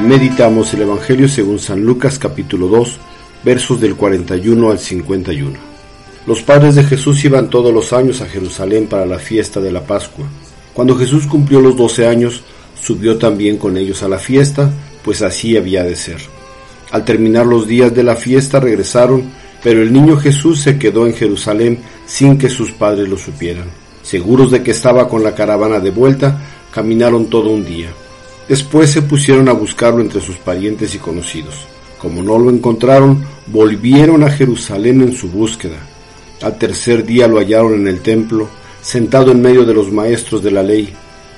Meditamos el Evangelio según San Lucas capítulo 2, versos del 41 al 51. Los padres de Jesús iban todos los años a Jerusalén para la fiesta de la Pascua. Cuando Jesús cumplió los doce años, subió también con ellos a la fiesta, pues así había de ser. Al terminar los días de la fiesta regresaron, pero el niño Jesús se quedó en Jerusalén sin que sus padres lo supieran. Seguros de que estaba con la caravana de vuelta, caminaron todo un día. Después se pusieron a buscarlo entre sus parientes y conocidos. Como no lo encontraron, volvieron a Jerusalén en su búsqueda. Al tercer día lo hallaron en el templo, sentado en medio de los maestros de la ley,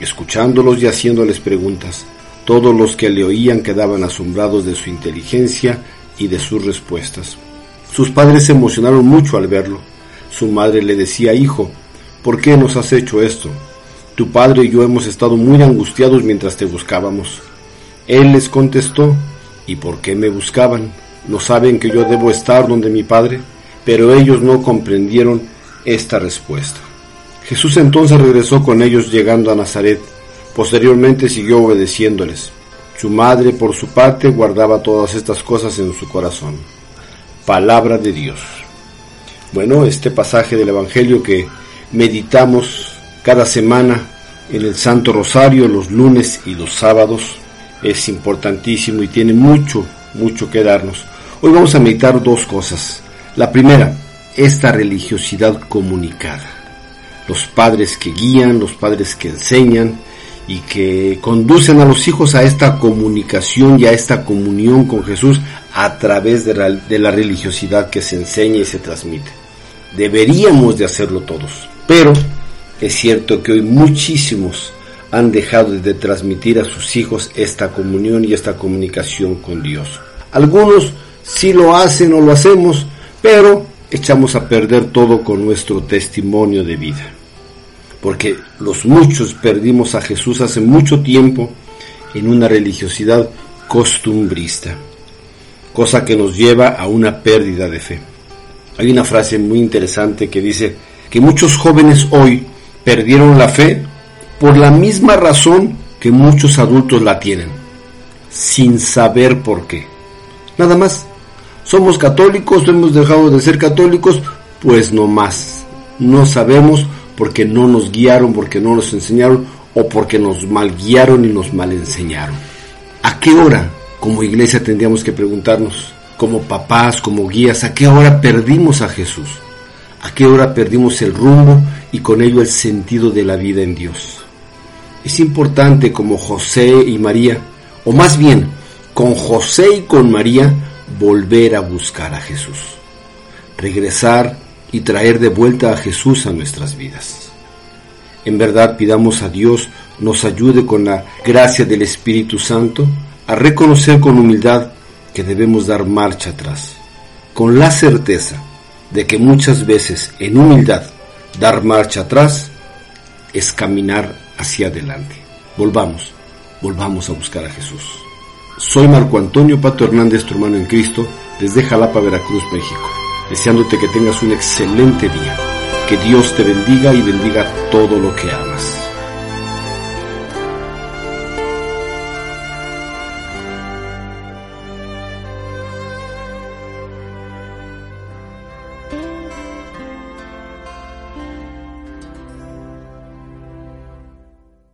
escuchándolos y haciéndoles preguntas. Todos los que le oían quedaban asombrados de su inteligencia y de sus respuestas. Sus padres se emocionaron mucho al verlo. Su madre le decía, Hijo, ¿por qué nos has hecho esto? Tu padre y yo hemos estado muy angustiados mientras te buscábamos. Él les contestó, ¿y por qué me buscaban? ¿No saben que yo debo estar donde mi padre? Pero ellos no comprendieron esta respuesta. Jesús entonces regresó con ellos llegando a Nazaret. Posteriormente siguió obedeciéndoles. Su madre, por su parte, guardaba todas estas cosas en su corazón. Palabra de Dios. Bueno, este pasaje del Evangelio que meditamos cada semana en el Santo Rosario, los lunes y los sábados. Es importantísimo y tiene mucho, mucho que darnos. Hoy vamos a meditar dos cosas. La primera, esta religiosidad comunicada. Los padres que guían, los padres que enseñan y que conducen a los hijos a esta comunicación y a esta comunión con Jesús a través de la, religiosidad que se enseña y se transmite. Deberíamos de hacerlo todos, pero es cierto que hoy muchísimos han dejado de transmitir a sus hijos esta comunión y esta comunicación con Dios. Algunos sí lo hacen o lo hacemos, pero echamos a perder todo con nuestro testimonio de vida. Porque los muchos perdimos a Jesús hace mucho tiempo en una religiosidad costumbrista, cosa que nos lleva a una pérdida de fe. Hay una frase muy interesante que dice que muchos jóvenes hoy perdieron la fe por la misma razón que muchos adultos la tienen, sin saber por qué. Nada más. Somos católicos, hemos dejado de ser católicos, pues no más. No sabemos porque no nos guiaron, porque no nos enseñaron o porque nos mal guiaron y nos mal enseñaron. ¿A qué hora como iglesia tendríamos que preguntarnos, como papás, como guías, a qué hora perdimos a Jesús? ¿A qué hora perdimos el rumbo y con ello el sentido de la vida en Dios? Es importante como José y María, o más bien con José y con María, volver a buscar a Jesús, regresar y traer de vuelta a Jesús a nuestras vidas. En verdad pidamos a Dios nos ayude con la gracia del Espíritu Santo a reconocer con humildad que debemos dar marcha atrás, con la certeza de que muchas veces en humildad dar marcha atrás es caminar hacia adelante. Volvamos, volvamos a buscar a Jesús. Soy Marco Antonio Pato Hernández, tu hermano en Cristo, desde Jalapa, Veracruz, México, deseándote que tengas un excelente día. Que Dios te bendiga y bendiga todo lo que amas.